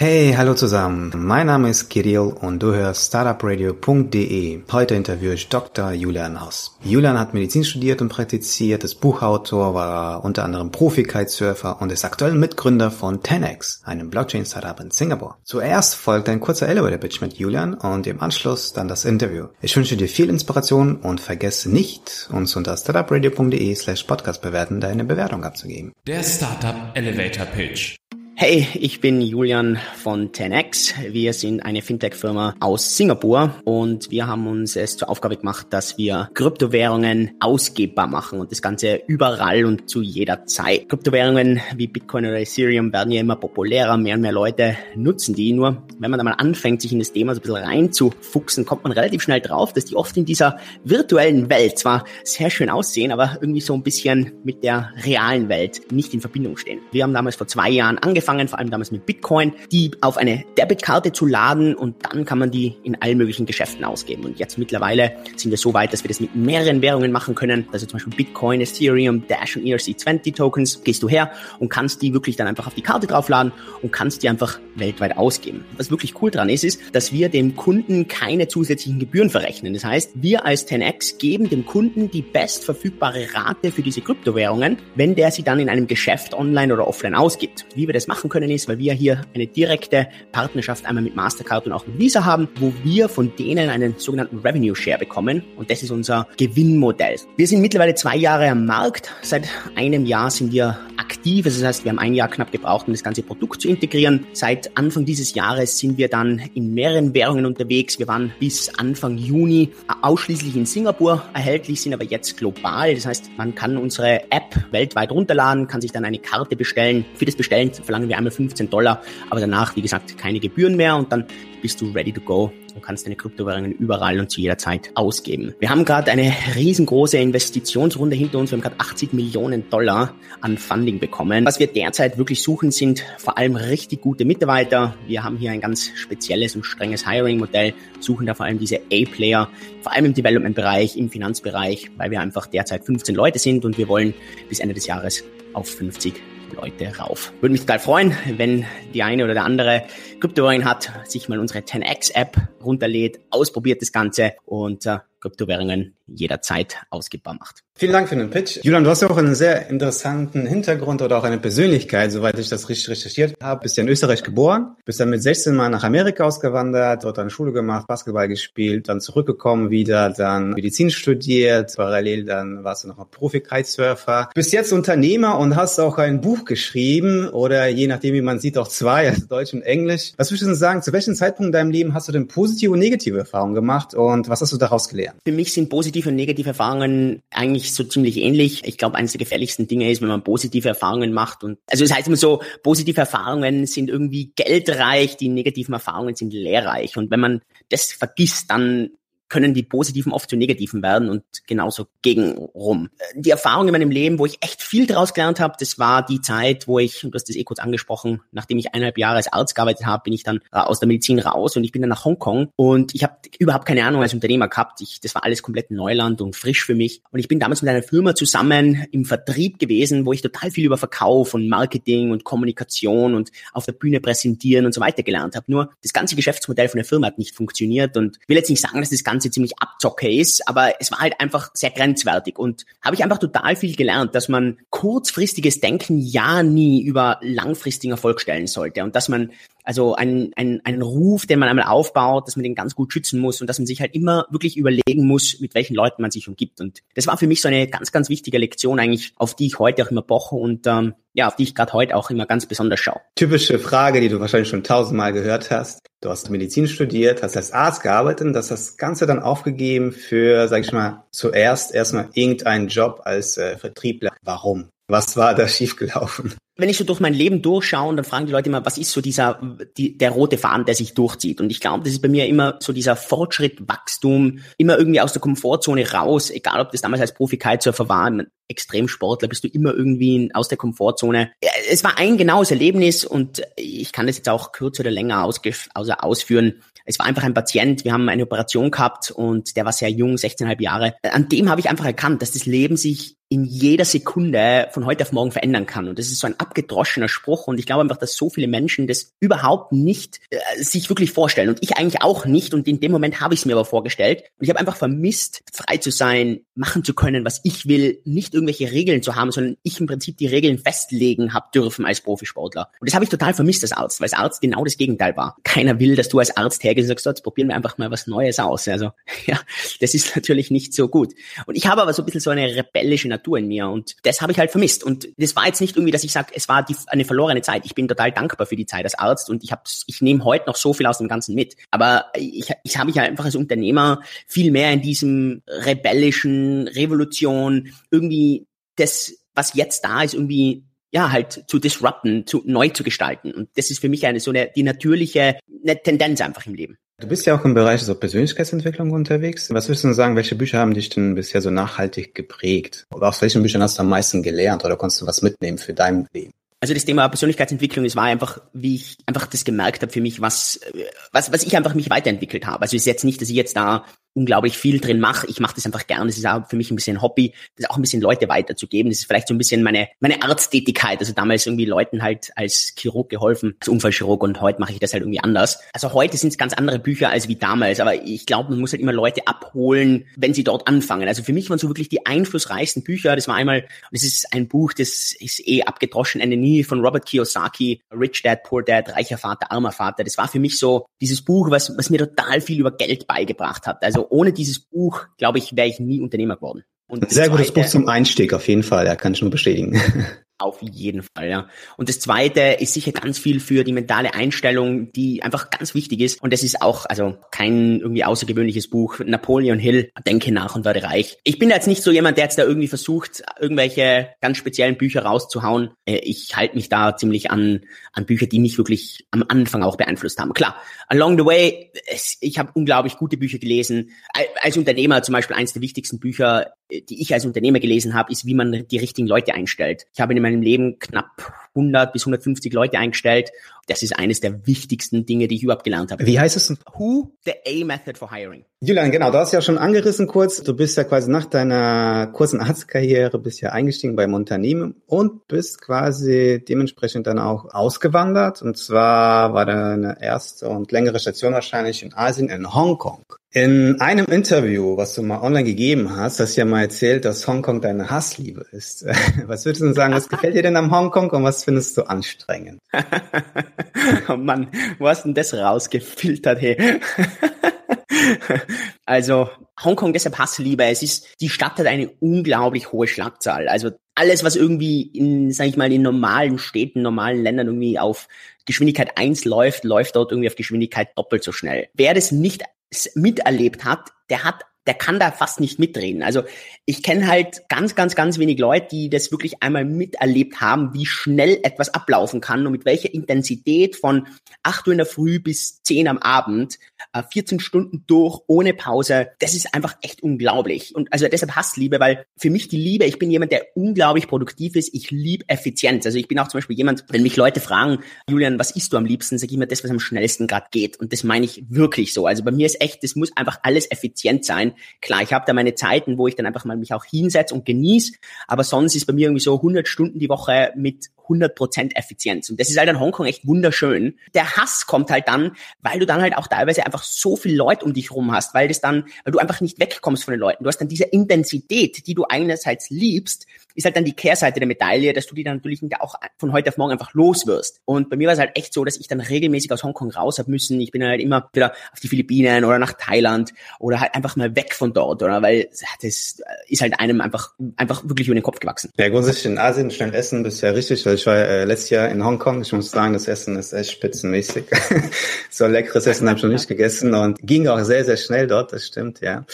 Hey, hallo zusammen. Mein Name ist Kirill und du hörst startupradio.de. Heute interviewe ich Dr. Julian Haus. Julian hat Medizin studiert und praktiziert, ist Buchautor, war unter anderem Profi-Kitesurfer und ist aktuell Mitgründer von 10x, einem Blockchain-Startup in Singapur. Zuerst folgt ein kurzer Elevator-Pitch mit Julian und im Anschluss dann das Interview. Ich wünsche dir viel Inspiration und vergesse nicht, uns unter startupradio.de slash podcast bewerten, deine Bewertung abzugeben. Der Startup Elevator Pitch. Hey, ich bin Julian von 10x. Wir sind eine Fintech-Firma aus Singapur und wir haben uns es zur Aufgabe gemacht, dass wir Kryptowährungen ausgebbar machen und das Ganze überall und zu jeder Zeit. Kryptowährungen wie Bitcoin oder Ethereum werden ja immer populärer, mehr und mehr Leute nutzen die. Nur wenn man da mal anfängt, sich in das Thema so ein bisschen reinzufuchsen, kommt man relativ schnell drauf, dass die oft in dieser virtuellen Welt zwar sehr schön aussehen, aber irgendwie so ein bisschen mit der realen Welt nicht in Verbindung stehen. Wir haben damals vor zwei Jahren angefangen, angefangen, vor allem damals mit Bitcoin, die auf eine Debitkarte zu laden und dann kann man die in allen möglichen Geschäften ausgeben. Und jetzt mittlerweile sind wir so weit, dass wir das mit mehreren Währungen machen können. Also zum Beispiel Bitcoin, Ethereum, Dash und ERC20 Tokens. Gehst du her und kannst die wirklich dann einfach auf die Karte draufladen und kannst die einfach weltweit ausgeben. Was wirklich cool dran ist, ist, dass wir dem Kunden keine zusätzlichen Gebühren verrechnen. Das heißt, wir als 10x geben dem Kunden die bestverfügbare Rate für diese Kryptowährungen, wenn der sie dann in einem Geschäft online oder offline ausgibt. Wie wir das machen, machen können, ist, weil wir hier eine direkte Partnerschaft einmal mit Mastercard und auch mit Visa haben, wo wir von denen einen sogenannten Revenue Share bekommen. Und das ist unser Gewinnmodell. Wir sind mittlerweile zwei Jahre am Markt. Seit einem Jahr sind wir aktiv. Das heißt, wir haben ein Jahr knapp gebraucht, um das ganze Produkt zu integrieren. Seit Anfang dieses Jahres sind wir dann in mehreren Währungen unterwegs. Wir waren bis Anfang Juni ausschließlich in Singapur erhältlich, sind aber jetzt global. Das heißt, man kann unsere App weltweit runterladen, kann sich dann eine Karte bestellen. Für das Bestellen verlangen wir einmal 15 Dollar, aber danach, wie gesagt, keine Gebühren mehr und dann bist du ready to go und kannst deine Kryptowährungen überall und zu jeder Zeit ausgeben. Wir haben gerade eine riesengroße Investitionsrunde hinter uns. Wir haben gerade 80 Millionen Dollar an Funding bekommen. Was wir derzeit wirklich suchen, sind vor allem richtig gute Mitarbeiter. Wir haben hier ein ganz spezielles und strenges Hiring-Modell, suchen da vor allem diese A-Player, vor allem im Development-Bereich, im Finanzbereich, weil wir einfach derzeit 15 Leute sind und wir wollen bis Ende des Jahres auf 50 Leute rauf. Würde mich total freuen, wenn die eine oder der andere Kryptowährungen hat, sich mal unsere 10x App runterlädt, ausprobiert das Ganze und äh, Kryptowährungen jederzeit ausgibbar macht. Vielen Dank für den Pitch. Julian, du hast ja auch einen sehr interessanten Hintergrund oder auch eine Persönlichkeit, soweit ich das richtig recherchiert habe. Bist ja in Österreich geboren, bist dann mit 16 Mal nach Amerika ausgewandert, dort eine Schule gemacht, Basketball gespielt, dann zurückgekommen, wieder dann Medizin studiert, parallel dann warst du noch mal Profi-Kitesurfer. Bist jetzt Unternehmer und hast auch ein Buch geschrieben oder je nachdem, wie man sieht, auch zwei, also Deutsch und Englisch. Was würdest du denn sagen, zu welchem Zeitpunkt in deinem Leben hast du denn positive und negative Erfahrungen gemacht und was hast du daraus gelernt? Für mich sind positive und negative Erfahrungen eigentlich so ziemlich ähnlich. Ich glaube, eines der gefährlichsten Dinge ist, wenn man positive Erfahrungen macht und also es das heißt immer so, positive Erfahrungen sind irgendwie geldreich, die negativen Erfahrungen sind lehrreich und wenn man das vergisst, dann können die positiven oft zu negativen werden und genauso gegenrum. Die Erfahrung in meinem Leben, wo ich echt viel daraus gelernt habe, das war die Zeit, wo ich, du hast das eh kurz angesprochen, nachdem ich eineinhalb Jahre als Arzt gearbeitet habe, bin ich dann äh, aus der Medizin raus und ich bin dann nach Hongkong und ich habe überhaupt keine Ahnung als Unternehmer gehabt. Ich, das war alles komplett Neuland und frisch für mich. Und ich bin damals mit einer Firma zusammen im Vertrieb gewesen, wo ich total viel über Verkauf und Marketing und Kommunikation und auf der Bühne präsentieren und so weiter gelernt habe. Nur das ganze Geschäftsmodell von der Firma hat nicht funktioniert und will jetzt nicht sagen, dass das Ganze Ganze ziemlich abzocke ist, aber es war halt einfach sehr grenzwertig und habe ich einfach total viel gelernt, dass man kurzfristiges Denken ja nie über langfristigen Erfolg stellen sollte und dass man also ein, ein, ein Ruf, den man einmal aufbaut, dass man den ganz gut schützen muss und dass man sich halt immer wirklich überlegen muss, mit welchen Leuten man sich umgibt. Und das war für mich so eine ganz, ganz wichtige Lektion eigentlich, auf die ich heute auch immer poche und ähm, ja, auf die ich gerade heute auch immer ganz besonders schaue. Typische Frage, die du wahrscheinlich schon tausendmal gehört hast. Du hast Medizin studiert, hast als Arzt gearbeitet und hast das Ganze dann aufgegeben für, sag ich mal, zuerst erstmal irgendeinen Job als äh, Vertriebler. Warum? Was war da schiefgelaufen? Wenn ich so durch mein Leben durchschaue, dann fragen die Leute immer, was ist so dieser, die, der rote Faden, der sich durchzieht? Und ich glaube, das ist bei mir immer so dieser Fortschritt, Wachstum, immer irgendwie aus der Komfortzone raus, egal ob das damals als Profi-Kitesurfer war, Extremsportler, bist du immer irgendwie aus der Komfortzone. Es war ein genaues Erlebnis und ich kann das jetzt auch kürzer oder länger also ausführen. Es war einfach ein Patient, wir haben eine Operation gehabt und der war sehr jung, 16,5 Jahre. An dem habe ich einfach erkannt, dass das Leben sich in jeder Sekunde von heute auf morgen verändern kann. Und das ist so ein abgedroschener Spruch. Und ich glaube einfach, dass so viele Menschen das überhaupt nicht äh, sich wirklich vorstellen. Und ich eigentlich auch nicht. Und in dem Moment habe ich es mir aber vorgestellt. Und ich habe einfach vermisst, frei zu sein, machen zu können, was ich will, nicht irgendwelche Regeln zu haben, sondern ich im Prinzip die Regeln festlegen habe dürfen als Profisportler. Und das habe ich total vermisst als Arzt, weil als Arzt genau das Gegenteil war. Keiner will, dass du als Arzt hergehst und sagst, so, jetzt probieren wir einfach mal was Neues aus. Also ja, das ist natürlich nicht so gut. Und ich habe aber so ein bisschen so eine rebellische Natur in mir und das habe ich halt vermisst. Und das war jetzt nicht irgendwie, dass ich sage, es war die, eine verlorene Zeit. Ich bin total dankbar für die Zeit als Arzt und ich ich nehme heute noch so viel aus dem Ganzen mit. Aber ich, ich habe mich einfach als Unternehmer viel mehr in diesem rebellischen Revolution irgendwie das, was jetzt da ist, irgendwie ja, halt zu disrupten, zu neu zu gestalten. Und das ist für mich eine so eine, die natürliche eine Tendenz einfach im Leben. Du bist ja auch im Bereich so Persönlichkeitsentwicklung unterwegs. Was würdest du sagen, welche Bücher haben dich denn bisher so nachhaltig geprägt? Oder aus welchen Büchern hast du am meisten gelernt oder konntest du was mitnehmen für dein Leben? Also das Thema Persönlichkeitsentwicklung, es war einfach, wie ich einfach das gemerkt habe für mich, was, was, was ich einfach mich weiterentwickelt habe. Also es ist jetzt nicht, dass ich jetzt da unglaublich viel drin mache. Ich mache das einfach gerne. Das ist auch für mich ein bisschen Hobby, das auch ein bisschen Leute weiterzugeben. Das ist vielleicht so ein bisschen meine, meine Arzttätigkeit. Also damals irgendwie Leuten halt als Chirurg geholfen, als Unfallchirurg und heute mache ich das halt irgendwie anders. Also heute sind es ganz andere Bücher als wie damals, aber ich glaube, man muss halt immer Leute abholen, wenn sie dort anfangen. Also für mich waren so wirklich die einflussreichsten Bücher. Das war einmal, das ist ein Buch, das ist eh abgedroschen, eine nie von Robert Kiyosaki, Rich Dad, Poor Dad, reicher Vater, armer Vater. Das war für mich so dieses Buch, was, was mir total viel über Geld beigebracht hat. Also ohne dieses Buch, glaube ich, wäre ich nie Unternehmer geworden. Und Sehr gutes Buch zum Einstieg, auf jeden Fall, ja, kann ich nur bestätigen. Auf jeden Fall, ja. Und das zweite ist sicher ganz viel für die mentale Einstellung, die einfach ganz wichtig ist. Und das ist auch, also kein irgendwie außergewöhnliches Buch. Napoleon Hill, Denke nach und werde reich. Ich bin jetzt nicht so jemand, der jetzt da irgendwie versucht, irgendwelche ganz speziellen Bücher rauszuhauen. Äh, ich halte mich da ziemlich an, an Bücher, die mich wirklich am Anfang auch beeinflusst haben. Klar, along the way, ich habe unglaublich gute Bücher gelesen. Als Unternehmer zum Beispiel eines der wichtigsten Bücher, äh, die ich als Unternehmer gelesen habe, ist, wie man die richtigen Leute einstellt. Ich habe in meinem Leben knapp 100 bis 150 Leute eingestellt. Das ist eines der wichtigsten Dinge, die ich überhaupt gelernt habe. Wie heißt es? Who? The A Method for Hiring. Julian, genau, du hast ja schon angerissen kurz. Du bist ja quasi nach deiner kurzen Arztkarriere bist ja eingestiegen beim Unternehmen und bist quasi dementsprechend dann auch ausgewandert. Und zwar war deine erste und längere Station wahrscheinlich in Asien, in Hongkong. In einem Interview, was du mal online gegeben hast, hast du ja mal erzählt, dass Hongkong deine Hassliebe ist. Was würdest du denn sagen, was gefällt dir denn am Hongkong und was findest du anstrengend? oh Mann, wo hast denn das rausgefiltert, hey? also Hongkong deshalb Hassliebe. Es ist, die Stadt hat eine unglaublich hohe Schlagzahl. Also alles, was irgendwie in, sag ich mal, in normalen Städten, normalen Ländern irgendwie auf Geschwindigkeit eins läuft, läuft dort irgendwie auf Geschwindigkeit doppelt so schnell. Wer das nicht miterlebt hat, der hat der kann da fast nicht mitreden. Also ich kenne halt ganz, ganz, ganz wenig Leute, die das wirklich einmal miterlebt haben, wie schnell etwas ablaufen kann und mit welcher Intensität von 8 Uhr in der Früh bis 10 am Abend, 14 äh, Stunden durch, ohne Pause. Das ist einfach echt unglaublich. Und also deshalb Hassliebe, weil für mich die Liebe, ich bin jemand, der unglaublich produktiv ist. Ich liebe Effizienz. Also ich bin auch zum Beispiel jemand, wenn mich Leute fragen, Julian, was isst du am liebsten, sage ich immer das, was am schnellsten gerade geht. Und das meine ich wirklich so. Also bei mir ist echt, das muss einfach alles effizient sein. Klar, ich habe da meine Zeiten, wo ich dann einfach mal mich auch hinsetze und genieße, aber sonst ist bei mir irgendwie so 100 Stunden die Woche mit 100% Effizienz. Und das ist halt in Hongkong echt wunderschön. Der Hass kommt halt dann, weil du dann halt auch teilweise einfach so viel Leute um dich rum hast, weil das dann, weil du einfach nicht wegkommst von den Leuten. Du hast dann diese Intensität, die du einerseits liebst, ist halt dann die Kehrseite der Medaille, dass du die dann natürlich auch von heute auf morgen einfach los wirst. Und bei mir war es halt echt so, dass ich dann regelmäßig aus Hongkong raus habe müssen. Ich bin halt immer wieder auf die Philippinen oder nach Thailand oder halt einfach mal weg von dort, oder? Weil das ist halt einem einfach, einfach wirklich über den Kopf gewachsen. Ja, grundsätzlich in Asien schnell essen bist ja richtig, weil ich war äh, letztes Jahr in Hongkong. Ich muss sagen, das Essen ist echt spitzenmäßig. so leckeres Essen habe ich noch nicht gegessen und ging auch sehr, sehr schnell dort, das stimmt, ja.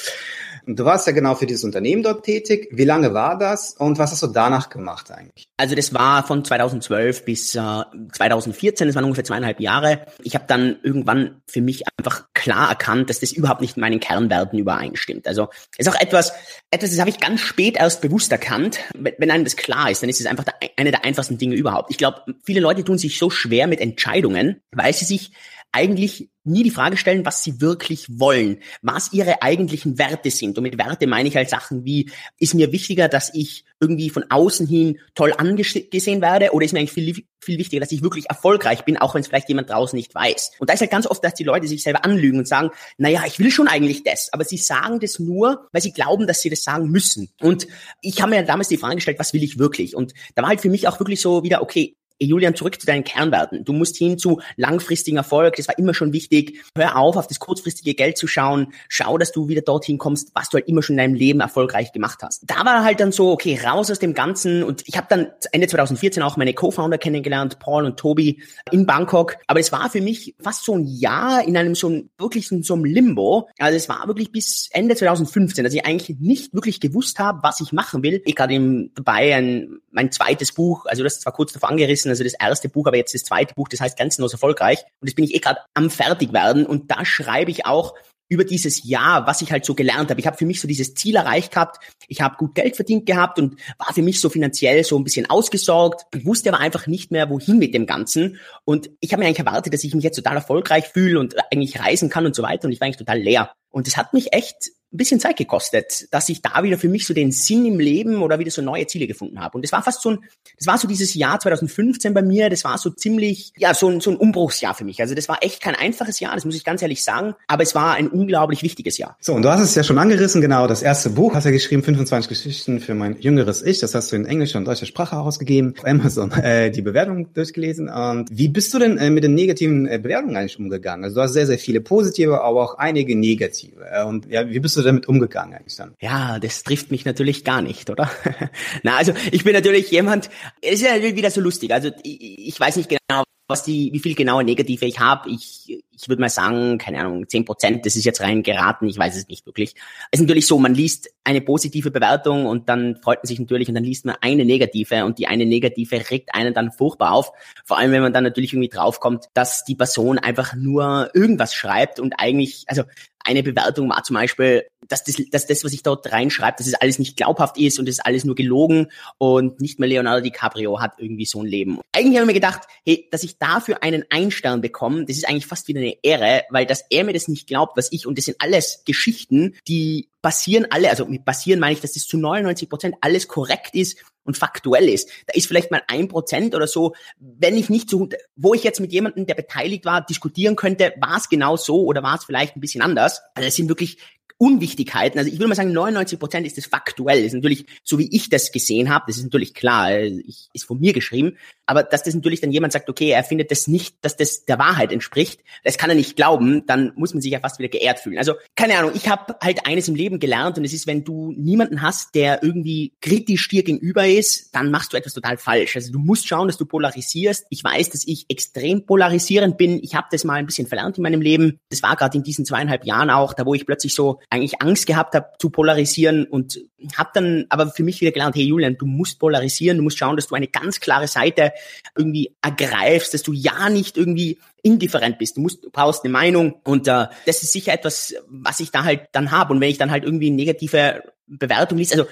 Du warst ja genau für dieses Unternehmen dort tätig. Wie lange war das und was hast du danach gemacht eigentlich? Also das war von 2012 bis äh, 2014, das waren ungefähr zweieinhalb Jahre. Ich habe dann irgendwann für mich einfach klar erkannt, dass das überhaupt nicht mit meinen Kernwerten übereinstimmt. Also ist auch etwas, etwas, das habe ich ganz spät erst bewusst erkannt. Wenn einem das klar ist, dann ist es einfach der, eine der einfachsten Dinge überhaupt. Ich glaube, viele Leute tun sich so schwer mit Entscheidungen, weil sie sich eigentlich nie die Frage stellen, was sie wirklich wollen, was ihre eigentlichen Werte sind. Und mit Werte meine ich halt Sachen wie, ist mir wichtiger, dass ich irgendwie von außen hin toll angesehen werde oder ist mir eigentlich viel, viel wichtiger, dass ich wirklich erfolgreich bin, auch wenn es vielleicht jemand draußen nicht weiß. Und da ist halt ganz oft, dass die Leute sich selber anlügen und sagen, naja, ich will schon eigentlich das, aber sie sagen das nur, weil sie glauben, dass sie das sagen müssen. Und ich habe mir damals die Frage gestellt, was will ich wirklich? Und da war halt für mich auch wirklich so wieder, okay, Julian, zurück zu deinen Kernwerten. Du musst hin zu langfristigen Erfolg. Das war immer schon wichtig. Hör auf, auf das kurzfristige Geld zu schauen. Schau, dass du wieder dorthin kommst, was du halt immer schon in deinem Leben erfolgreich gemacht hast. Da war halt dann so, okay, raus aus dem Ganzen. Und ich habe dann Ende 2014 auch meine Co-Founder kennengelernt, Paul und Tobi in Bangkok. Aber es war für mich fast so ein Jahr in einem so wirklich in so einem Limbo. Also es war wirklich bis Ende 2015, dass ich eigentlich nicht wirklich gewusst habe, was ich machen will. Ich gerade dabei ein, mein zweites Buch, also das ist zwar kurz davor angerissen, also das erste Buch, aber jetzt das zweite Buch, das heißt Grenzenlos erfolgreich. Und das bin ich eh gerade am Fertigwerden. Und da schreibe ich auch über dieses Jahr, was ich halt so gelernt habe. Ich habe für mich so dieses Ziel erreicht gehabt. Ich habe gut Geld verdient gehabt und war für mich so finanziell so ein bisschen ausgesorgt. Ich wusste aber einfach nicht mehr, wohin mit dem Ganzen. Und ich habe mir eigentlich erwartet, dass ich mich jetzt total erfolgreich fühle und eigentlich reisen kann und so weiter. Und ich war eigentlich total leer. Und es hat mich echt ein bisschen Zeit gekostet, dass ich da wieder für mich so den Sinn im Leben oder wieder so neue Ziele gefunden habe. Und das war fast so ein, das war so dieses Jahr 2015 bei mir, das war so ziemlich, ja, so ein, so ein Umbruchsjahr für mich. Also das war echt kein einfaches Jahr, das muss ich ganz ehrlich sagen, aber es war ein unglaublich wichtiges Jahr. So, und du hast es ja schon angerissen, genau, das erste Buch hast du ja geschrieben, 25 Geschichten für mein jüngeres Ich, das hast du in englischer und deutscher Sprache ausgegeben, auf Amazon äh, die Bewertung durchgelesen. Und wie bist du denn äh, mit den negativen äh, Bewertungen eigentlich umgegangen? Also du hast sehr, sehr viele positive, aber auch einige negative. Äh, und ja, wie bist du damit umgegangen eigentlich dann? Ja, das trifft mich natürlich gar nicht, oder? Na, also ich bin natürlich jemand, es ist ja natürlich wieder so lustig. Also ich, ich weiß nicht genau, was die, wie viel genaue Negative ich habe. Ich, ich würde mal sagen, keine Ahnung, zehn Prozent, das ist jetzt rein geraten, ich weiß es nicht wirklich. Es ist natürlich so, man liest eine positive Bewertung und dann freut man sich natürlich und dann liest man eine negative und die eine negative regt einen dann furchtbar auf. Vor allem, wenn man dann natürlich irgendwie draufkommt, dass die Person einfach nur irgendwas schreibt und eigentlich, also eine Bewertung war zum Beispiel, dass das, dass das, was ich dort reinschreibe, dass es alles nicht glaubhaft ist und es ist alles nur gelogen und nicht mehr Leonardo DiCaprio hat irgendwie so ein Leben. Eigentlich habe ich mir gedacht, hey, dass ich dafür einen Einstern bekomme, das ist eigentlich fast wieder eine Ehre, weil dass er mir das nicht glaubt, was ich, und das sind alles Geschichten, die basieren alle, also mit basieren meine ich, dass das zu 99 Prozent alles korrekt ist und faktuell ist. Da ist vielleicht mal ein Prozent oder so, wenn ich nicht so, wo ich jetzt mit jemandem, der beteiligt war, diskutieren könnte, war es genau so oder war es vielleicht ein bisschen anders. Also es sind wirklich Unwichtigkeiten. Also ich würde mal sagen, 99 Prozent ist das faktuell. Das ist natürlich, so wie ich das gesehen habe, das ist natürlich klar, ich, ist von mir geschrieben. Aber dass das natürlich dann jemand sagt, okay, er findet das nicht, dass das der Wahrheit entspricht, das kann er nicht glauben, dann muss man sich ja fast wieder geehrt fühlen. Also keine Ahnung, ich habe halt eines im Leben gelernt und es ist, wenn du niemanden hast, der irgendwie kritisch dir gegenüber ist, dann machst du etwas total falsch. Also du musst schauen, dass du polarisierst. Ich weiß, dass ich extrem polarisierend bin. Ich habe das mal ein bisschen verlernt in meinem Leben. Das war gerade in diesen zweieinhalb Jahren auch, da wo ich plötzlich so eigentlich Angst gehabt habe zu polarisieren und habe dann aber für mich wieder gelernt, hey Julian, du musst polarisieren, du musst schauen, dass du eine ganz klare Seite irgendwie ergreifst, dass du ja nicht irgendwie indifferent bist. Du musst, du brauchst eine Meinung und äh, das ist sicher etwas, was ich da halt dann habe. Und wenn ich dann halt irgendwie negative Bewertung liest, also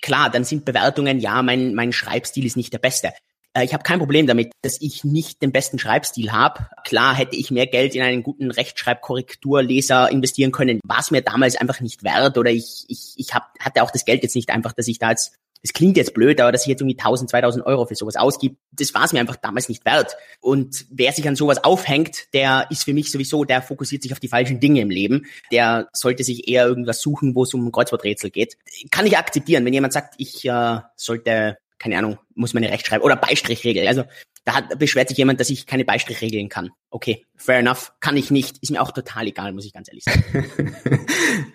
klar, dann sind Bewertungen, ja, mein, mein Schreibstil ist nicht der beste. Äh, ich habe kein Problem damit, dass ich nicht den besten Schreibstil habe. Klar hätte ich mehr Geld in einen guten Rechtschreibkorrekturleser investieren können, war es mir damals einfach nicht wert oder ich, ich, ich hab, hatte auch das Geld jetzt nicht einfach, dass ich da jetzt es klingt jetzt blöd, aber dass ich jetzt irgendwie 1000, 2000 Euro für sowas ausgibe, das war es mir einfach damals nicht wert. Und wer sich an sowas aufhängt, der ist für mich sowieso, der fokussiert sich auf die falschen Dinge im Leben. Der sollte sich eher irgendwas suchen, wo es um Kreuzworträtsel geht. Kann ich akzeptieren, wenn jemand sagt, ich äh, sollte keine Ahnung, muss man eine Rechtschreibung oder Beistrichregel. Also da hat, beschwert sich jemand, dass ich keine Beistrichregeln kann. Okay, fair enough, kann ich nicht. Ist mir auch total egal, muss ich ganz ehrlich sagen.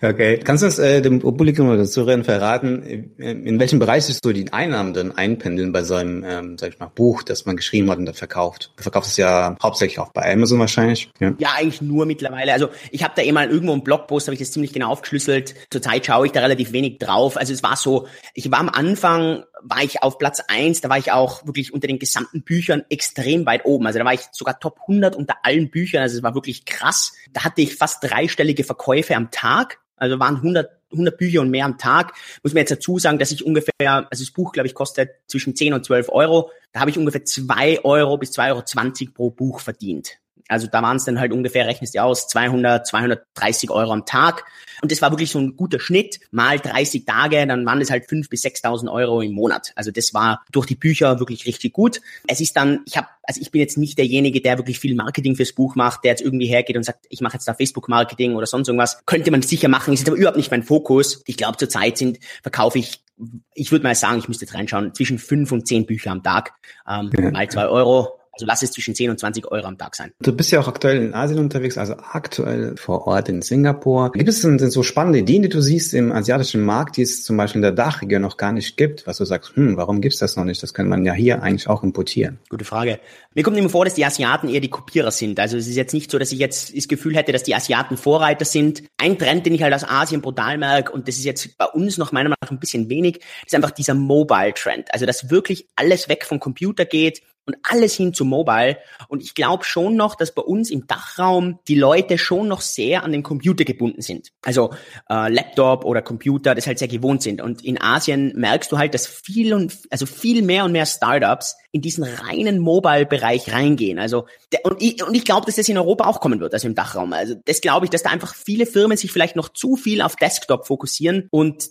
okay, kannst du uns äh, dem Publikum oder Zuhörern verraten, in welchem Bereich sich so die Einnahmen dann einpendeln bei so einem, ähm, sag ich mal, Buch, das man geschrieben hat und da verkauft? Du verkaufst es ja hauptsächlich auch bei Amazon wahrscheinlich. Ja, ja eigentlich nur mittlerweile. Also ich habe da eh mal irgendwo einen Blogpost, habe ich das ziemlich genau aufgeschlüsselt. Zurzeit schaue ich da relativ wenig drauf. Also es war so, ich war am Anfang, war ich auf Platz eins, da war ich auch wirklich unter den gesamten Büchern extrem weit oben. Also da war ich sogar Top 100 unter allen Büchern. Also es war wirklich krass. Da hatte ich fast dreistellige Verkäufe am Tag. Also waren 100, 100 Bücher und mehr am Tag. Muss mir jetzt dazu sagen, dass ich ungefähr, also das Buch, glaube ich, kostet zwischen 10 und 12 Euro. Da habe ich ungefähr 2 Euro bis 2,20 Euro pro Buch verdient. Also da waren es dann halt ungefähr, rechnest du aus, 200, 230 Euro am Tag. Und das war wirklich so ein guter Schnitt. Mal 30 Tage, dann waren es halt 5.000 bis 6.000 Euro im Monat. Also das war durch die Bücher wirklich richtig gut. Es ist dann, ich habe, also ich bin jetzt nicht derjenige, der wirklich viel Marketing fürs Buch macht, der jetzt irgendwie hergeht und sagt, ich mache jetzt da Facebook-Marketing oder sonst irgendwas. Könnte man sicher machen, ist jetzt aber überhaupt nicht mein Fokus. Ich glaube, zurzeit sind, verkaufe ich ich würde mal sagen, ich müsste jetzt reinschauen, zwischen fünf und zehn Bücher am Tag, ähm, mal zwei Euro, also lass es zwischen 10 und 20 Euro am Tag sein. Du bist ja auch aktuell in Asien unterwegs, also aktuell vor Ort in Singapur. Gibt es denn so spannende Ideen, die du siehst im asiatischen Markt, die es zum Beispiel in der Dachregion noch gar nicht gibt, was du sagst, hm, warum gibt's das noch nicht? Das könnte man ja hier eigentlich auch importieren. Gute Frage. Mir kommt immer vor, dass die Asiaten eher die Kopierer sind. Also es ist jetzt nicht so, dass ich jetzt das Gefühl hätte, dass die Asiaten Vorreiter sind. Ein Trend, den ich halt aus Asien brutal merke, und das ist jetzt bei uns noch meiner Meinung nach ein bisschen wenig, ist einfach dieser Mobile-Trend. Also dass wirklich alles weg vom Computer geht und alles hin zu Mobile. Und ich glaube schon noch, dass bei uns im Dachraum die Leute schon noch sehr an den Computer gebunden sind. Also äh, Laptop oder Computer, das halt sehr gewohnt sind. Und in Asien merkst du halt, dass viel und also viel mehr und mehr Startups in diesen reinen Mobile-Bereich reingehen. Also und ich, und ich glaube, dass das in Europa auch kommen wird, also im Dachraum. Also das glaube ich, dass da einfach viele Firmen sich vielleicht noch zu viel auf Desktop fokussieren und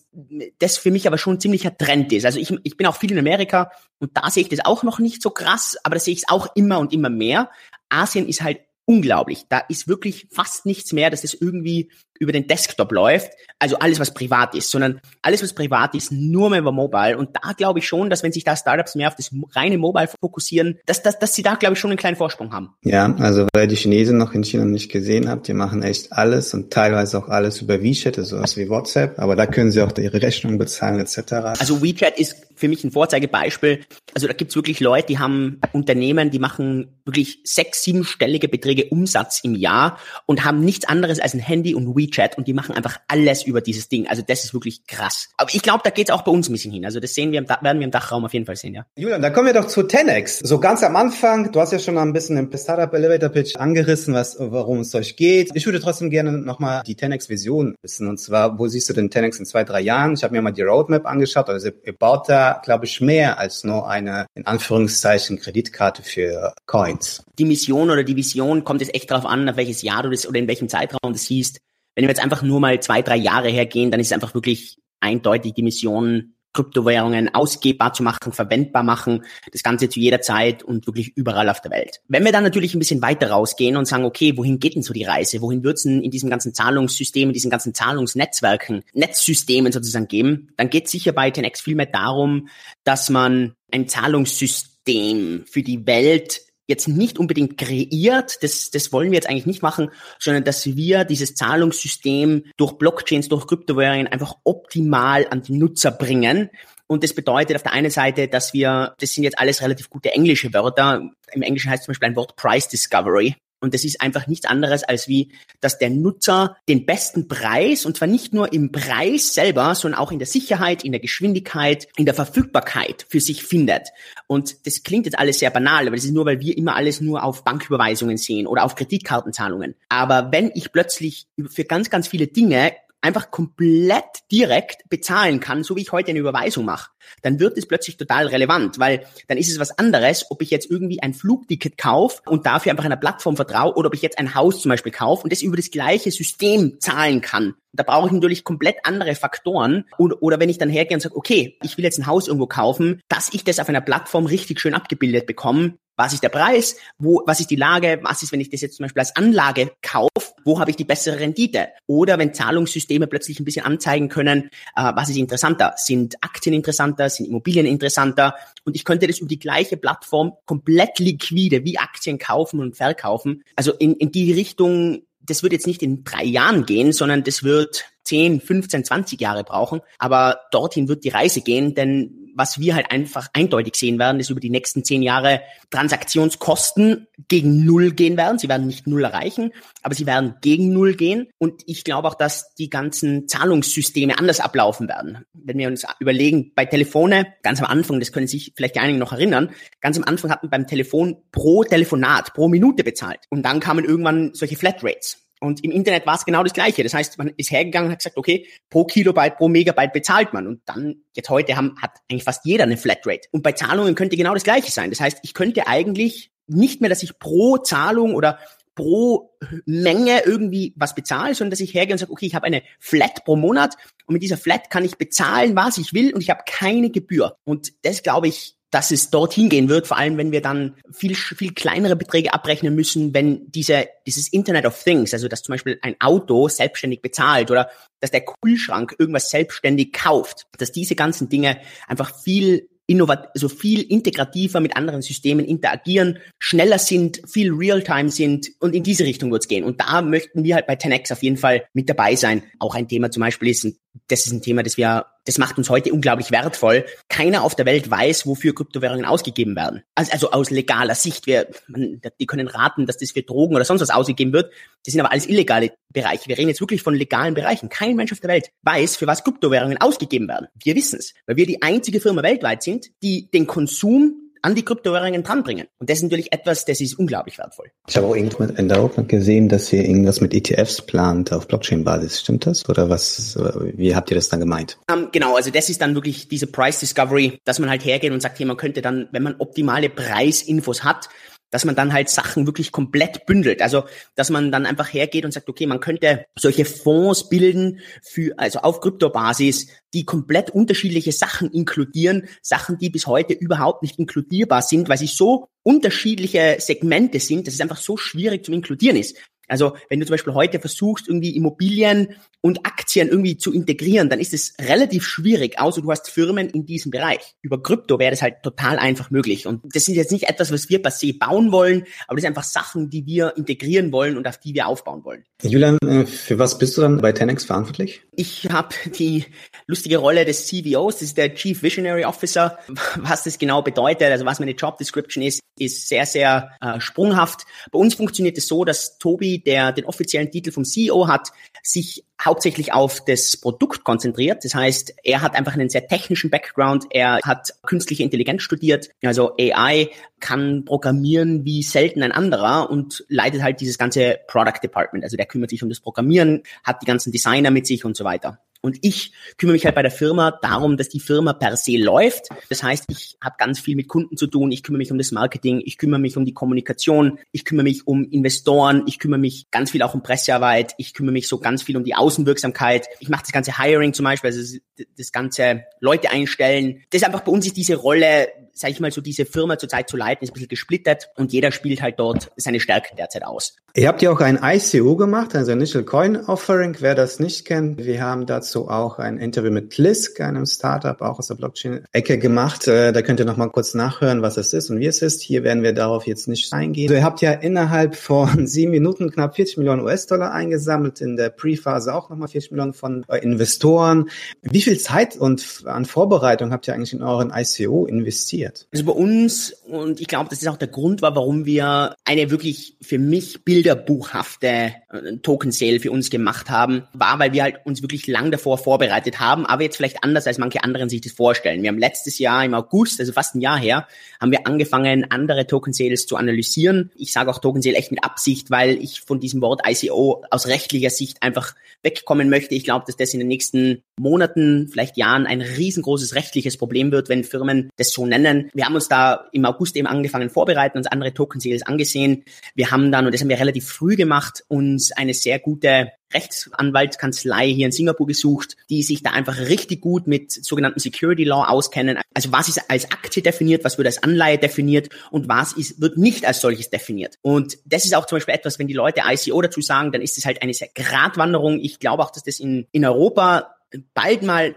das für mich aber schon ein ziemlicher Trend ist. Also ich, ich bin auch viel in Amerika und da sehe ich das auch noch nicht so krass, aber da sehe ich es auch immer und immer mehr. Asien ist halt unglaublich. Da ist wirklich fast nichts mehr, dass das irgendwie über den Desktop läuft, also alles, was privat ist, sondern alles, was privat ist, nur mehr über Mobile. Und da glaube ich schon, dass wenn sich da Startups mehr auf das reine Mobile fokussieren, dass, dass, dass sie da, glaube ich, schon einen kleinen Vorsprung haben. Ja, also weil die Chinesen noch in China nicht gesehen habt, die machen echt alles und teilweise auch alles über WeChat, also sowas wie WhatsApp, aber da können sie auch ihre Rechnung bezahlen etc. Also WeChat ist für mich ein Vorzeigebeispiel. Also da gibt's wirklich Leute, die haben Unternehmen, die machen wirklich sechs, siebenstellige Beträge Umsatz im Jahr und haben nichts anderes als ein Handy und WeChat WeChat und die machen einfach alles über dieses Ding. Also das ist wirklich krass. Aber ich glaube, da geht es auch bei uns ein bisschen hin. Also das sehen wir, im werden wir im Dachraum auf jeden Fall sehen, ja. Julian, dann kommen wir doch zu 10x. So ganz am Anfang, du hast ja schon ein bisschen im Startup Elevator Pitch angerissen, was, warum es euch geht. Ich würde trotzdem gerne nochmal die 10x Vision wissen. Und zwar, wo siehst du den 10x in zwei, drei Jahren? Ich habe mir mal die Roadmap angeschaut. Also ihr baut da, glaube ich, mehr als nur eine, in Anführungszeichen, Kreditkarte für Coins. Die Mission oder die Vision kommt jetzt echt darauf an, auf welches Jahr du das oder in welchem Zeitraum das siehst. Wenn wir jetzt einfach nur mal zwei, drei Jahre hergehen, dann ist einfach wirklich eindeutig die Mission, Kryptowährungen ausgebbar zu machen, verwendbar machen, das Ganze zu jeder Zeit und wirklich überall auf der Welt. Wenn wir dann natürlich ein bisschen weiter rausgehen und sagen, okay, wohin geht denn so die Reise? Wohin wird es denn in diesem ganzen Zahlungssystem, in diesen ganzen Zahlungsnetzwerken, Netzsystemen sozusagen geben? Dann geht es sicher bei 10x viel mehr darum, dass man ein Zahlungssystem für die Welt jetzt nicht unbedingt kreiert, das, das wollen wir jetzt eigentlich nicht machen, sondern dass wir dieses Zahlungssystem durch Blockchains, durch Kryptowährungen einfach optimal an die Nutzer bringen. Und das bedeutet auf der einen Seite, dass wir, das sind jetzt alles relativ gute englische Wörter. Im Englischen heißt zum Beispiel ein Wort Price Discovery. Und das ist einfach nichts anderes als wie, dass der Nutzer den besten Preis, und zwar nicht nur im Preis selber, sondern auch in der Sicherheit, in der Geschwindigkeit, in der Verfügbarkeit für sich findet. Und das klingt jetzt alles sehr banal, aber das ist nur, weil wir immer alles nur auf Banküberweisungen sehen oder auf Kreditkartenzahlungen. Aber wenn ich plötzlich für ganz, ganz viele Dinge einfach komplett direkt bezahlen kann, so wie ich heute eine Überweisung mache, dann wird es plötzlich total relevant, weil dann ist es was anderes, ob ich jetzt irgendwie ein Flugticket kaufe und dafür einfach einer Plattform vertraue oder ob ich jetzt ein Haus zum Beispiel kaufe und das über das gleiche System zahlen kann. Da brauche ich natürlich komplett andere Faktoren. Oder, oder wenn ich dann hergehe und sage, okay, ich will jetzt ein Haus irgendwo kaufen, dass ich das auf einer Plattform richtig schön abgebildet bekomme, was ist der Preis? Wo, was ist die Lage? Was ist, wenn ich das jetzt zum Beispiel als Anlage kaufe? Wo habe ich die bessere Rendite? Oder wenn Zahlungssysteme plötzlich ein bisschen anzeigen können, äh, was ist interessanter? Sind Aktien interessanter? Sind Immobilien interessanter? Und ich könnte das über die gleiche Plattform komplett liquide wie Aktien kaufen und verkaufen. Also in, in die Richtung das wird jetzt nicht in drei Jahren gehen, sondern das wird 10, 15, 20 Jahre brauchen. Aber dorthin wird die Reise gehen, denn was wir halt einfach eindeutig sehen werden, ist über die nächsten zehn Jahre Transaktionskosten gegen Null gehen werden. Sie werden nicht Null erreichen, aber sie werden gegen Null gehen. Und ich glaube auch, dass die ganzen Zahlungssysteme anders ablaufen werden. Wenn wir uns überlegen, bei Telefone, ganz am Anfang, das können sich vielleicht die einigen noch erinnern, ganz am Anfang hatten beim Telefon pro Telefonat, pro Minute bezahlt. Und dann kamen irgendwann solche Flatrates. Und im Internet war es genau das Gleiche. Das heißt, man ist hergegangen und hat gesagt, okay, pro Kilobyte, pro Megabyte bezahlt man. Und dann, jetzt heute haben, hat eigentlich fast jeder eine Flatrate. Und bei Zahlungen könnte genau das Gleiche sein. Das heißt, ich könnte eigentlich nicht mehr, dass ich pro Zahlung oder pro Menge irgendwie was bezahle, sondern dass ich hergehe und sage, okay, ich habe eine Flat pro Monat und mit dieser Flat kann ich bezahlen, was ich will und ich habe keine Gebühr. Und das glaube ich, dass es dorthin gehen wird, vor allem wenn wir dann viel, viel kleinere Beträge abrechnen müssen, wenn diese, dieses Internet of Things, also dass zum Beispiel ein Auto selbstständig bezahlt oder dass der Kühlschrank irgendwas selbstständig kauft, dass diese ganzen Dinge einfach viel innovat so viel integrativer mit anderen Systemen interagieren, schneller sind, viel Realtime sind und in diese Richtung wird es gehen. Und da möchten wir halt bei 10x auf jeden Fall mit dabei sein. Auch ein Thema zum Beispiel ist, das ist ein Thema, das wir, das macht uns heute unglaublich wertvoll. Keiner auf der Welt weiß, wofür Kryptowährungen ausgegeben werden. Also, also aus legaler Sicht. Wir, man, die können raten, dass das für Drogen oder sonst was ausgegeben wird. Das sind aber alles illegale Bereiche. Wir reden jetzt wirklich von legalen Bereichen. Kein Mensch auf der Welt weiß, für was Kryptowährungen ausgegeben werden. Wir wissen es, weil wir die einzige Firma weltweit sind, die den Konsum an die Kryptowährungen dranbringen. Und das ist natürlich etwas, das ist unglaublich wertvoll. Ich habe auch irgendwas in der Open gesehen, dass ihr irgendwas mit ETFs plant auf Blockchain-Basis. Stimmt das? Oder was, wie habt ihr das dann gemeint? Um, ähm, genau, also das ist dann wirklich diese Price Discovery, dass man halt hergeht und sagt, hey, man könnte dann, wenn man optimale Preisinfos hat, dass man dann halt Sachen wirklich komplett bündelt. Also, dass man dann einfach hergeht und sagt, okay, man könnte solche Fonds bilden für, also auf Kryptobasis, die komplett unterschiedliche Sachen inkludieren, Sachen, die bis heute überhaupt nicht inkludierbar sind, weil sie so unterschiedliche Segmente sind, dass es einfach so schwierig zum Inkludieren ist. Also wenn du zum Beispiel heute versuchst, irgendwie Immobilien und Aktien irgendwie zu integrieren, dann ist es relativ schwierig, außer du hast Firmen in diesem Bereich. Über Krypto wäre das halt total einfach möglich. Und das ist jetzt nicht etwas, was wir per se bauen wollen, aber das sind einfach Sachen, die wir integrieren wollen und auf die wir aufbauen wollen. Julian, äh, für was bist du dann bei 10x verantwortlich? Ich habe die lustige Rolle des CVOs, das ist der Chief Visionary Officer. Was das genau bedeutet, also was meine Job Description ist, ist sehr, sehr äh, sprunghaft. Bei uns funktioniert es so, dass Tobi, der den offiziellen Titel vom CEO hat, sich hauptsächlich auf das Produkt konzentriert. Das heißt, er hat einfach einen sehr technischen Background. Er hat künstliche Intelligenz studiert, also AI, kann programmieren wie selten ein anderer und leitet halt dieses ganze Product Department. Also der kümmert sich um das Programmieren, hat die ganzen Designer mit sich und so weiter. Und ich kümmere mich halt bei der Firma darum, dass die Firma per se läuft. Das heißt, ich habe ganz viel mit Kunden zu tun. Ich kümmere mich um das Marketing, ich kümmere mich um die Kommunikation, ich kümmere mich um Investoren, ich kümmere mich ganz viel auch um Pressearbeit, ich kümmere mich so ganz viel um die Außenwirksamkeit. Ich mache das ganze Hiring zum Beispiel, also das ganze Leute einstellen. Das ist einfach bei uns ist diese Rolle sage ich mal, so diese Firma zurzeit zu leiten, ist ein bisschen gesplittert und jeder spielt halt dort seine Stärken derzeit aus. Ihr habt ja auch ein ICO gemacht, also Initial Coin Offering, wer das nicht kennt. Wir haben dazu auch ein Interview mit Lisk, einem Startup, auch aus der Blockchain-Ecke gemacht. Äh, da könnt ihr nochmal kurz nachhören, was es ist und wie es ist. Hier werden wir darauf jetzt nicht eingehen. Also ihr habt ja innerhalb von sieben Minuten knapp 40 Millionen US-Dollar eingesammelt, in der Pre-Phase auch nochmal 40 Millionen von Investoren. Wie viel Zeit und an Vorbereitung habt ihr eigentlich in euren ICO investiert? Passiert? Also bei uns, und ich glaube, das ist auch der Grund war, warum wir eine wirklich für mich bilderbuchhafte äh, Token Sale für uns gemacht haben, war, weil wir halt uns wirklich lang davor vorbereitet haben, aber jetzt vielleicht anders, als manche anderen sich das vorstellen. Wir haben letztes Jahr im August, also fast ein Jahr her, haben wir angefangen, andere Token Sales zu analysieren. Ich sage auch Token Sale echt mit Absicht, weil ich von diesem Wort ICO aus rechtlicher Sicht einfach wegkommen möchte. Ich glaube, dass das in den nächsten Monaten, vielleicht Jahren ein riesengroßes rechtliches Problem wird, wenn Firmen das so nennen. Wir haben uns da im August eben angefangen vorbereiten, uns andere Token Sales angesehen. Wir haben dann, und das haben wir relativ früh gemacht, uns eine sehr gute Rechtsanwaltskanzlei hier in Singapur gesucht, die sich da einfach richtig gut mit sogenannten Security Law auskennen. Also was ist als Aktie definiert, was wird als Anleihe definiert und was ist, wird nicht als solches definiert. Und das ist auch zum Beispiel etwas, wenn die Leute ICO dazu sagen, dann ist es halt eine sehr Gratwanderung. Ich glaube auch, dass das in, in Europa bald mal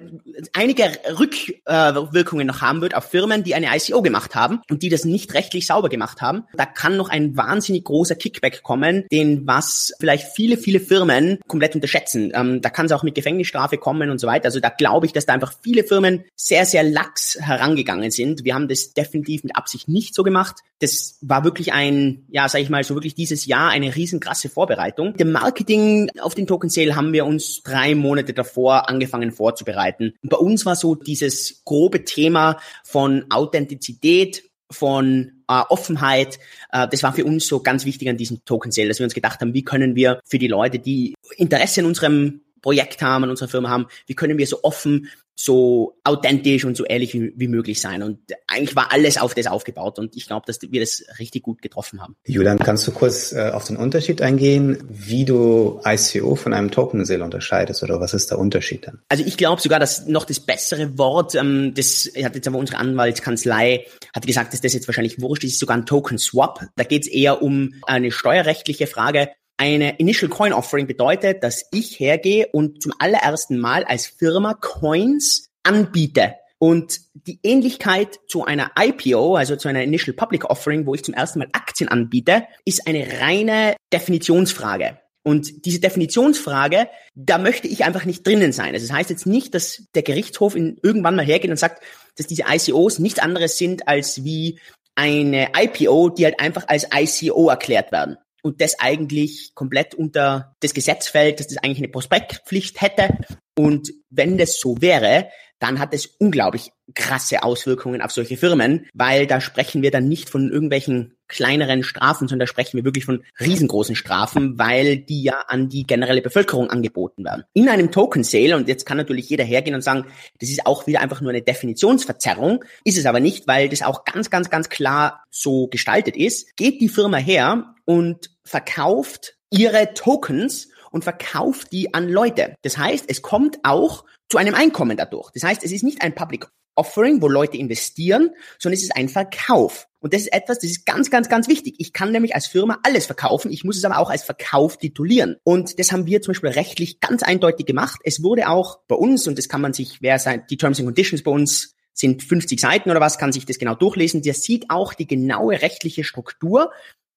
einige Rückwirkungen noch haben wird auf Firmen, die eine ICO gemacht haben und die das nicht rechtlich sauber gemacht haben. Da kann noch ein wahnsinnig großer Kickback kommen, den was vielleicht viele, viele Firmen komplett unterschätzen. Ähm, da kann es auch mit Gefängnisstrafe kommen und so weiter. Also da glaube ich, dass da einfach viele Firmen sehr, sehr lax herangegangen sind. Wir haben das definitiv mit Absicht nicht so gemacht. Das war wirklich ein, ja, sag ich mal, so wirklich dieses Jahr eine riesenkrasse Vorbereitung. Dem Marketing auf den Token Sale haben wir uns drei Monate davor angefangen angefangen vorzubereiten. Und bei uns war so dieses grobe Thema von Authentizität, von äh, Offenheit, äh, das war für uns so ganz wichtig an diesem Token Sale, dass wir uns gedacht haben, wie können wir für die Leute, die Interesse in unserem Projekt haben, an unserer Firma haben, wie können wir so offen so authentisch und so ehrlich wie, wie, möglich sein. Und eigentlich war alles auf das aufgebaut und ich glaube, dass wir das richtig gut getroffen haben. Julian, kannst du kurz äh, auf den Unterschied eingehen, wie du ICO von einem Token Sale unterscheidest oder was ist der Unterschied dann? Also ich glaube sogar, dass noch das bessere Wort, ähm, das hat jetzt aber unsere Anwaltskanzlei, hat gesagt, dass das jetzt wahrscheinlich wurscht ist, ist sogar ein Token Swap. Da geht es eher um eine steuerrechtliche Frage. Eine Initial Coin Offering bedeutet, dass ich hergehe und zum allerersten Mal als Firma Coins anbiete. Und die Ähnlichkeit zu einer IPO, also zu einer Initial Public Offering, wo ich zum ersten Mal Aktien anbiete, ist eine reine Definitionsfrage. Und diese Definitionsfrage, da möchte ich einfach nicht drinnen sein. Also das heißt jetzt nicht, dass der Gerichtshof in irgendwann mal hergeht und sagt, dass diese ICOs nichts anderes sind als wie eine IPO, die halt einfach als ICO erklärt werden und das eigentlich komplett unter das Gesetz fällt, dass das eigentlich eine Prospektpflicht hätte. Und wenn das so wäre, dann hat es unglaublich krasse Auswirkungen auf solche Firmen, weil da sprechen wir dann nicht von irgendwelchen kleineren Strafen, sondern da sprechen wir wirklich von riesengroßen Strafen, weil die ja an die generelle Bevölkerung angeboten werden. In einem Token Sale, und jetzt kann natürlich jeder hergehen und sagen, das ist auch wieder einfach nur eine Definitionsverzerrung, ist es aber nicht, weil das auch ganz, ganz, ganz klar so gestaltet ist, geht die Firma her und verkauft ihre Tokens und verkauft die an Leute. Das heißt, es kommt auch zu einem Einkommen dadurch. Das heißt, es ist nicht ein Public Offering, wo Leute investieren, sondern es ist ein Verkauf. Und das ist etwas, das ist ganz, ganz, ganz wichtig. Ich kann nämlich als Firma alles verkaufen. Ich muss es aber auch als Verkauf titulieren. Und das haben wir zum Beispiel rechtlich ganz eindeutig gemacht. Es wurde auch bei uns, und das kann man sich, wer sein, die Terms and Conditions bei uns sind 50 Seiten oder was, kann sich das genau durchlesen. Der sieht auch die genaue rechtliche Struktur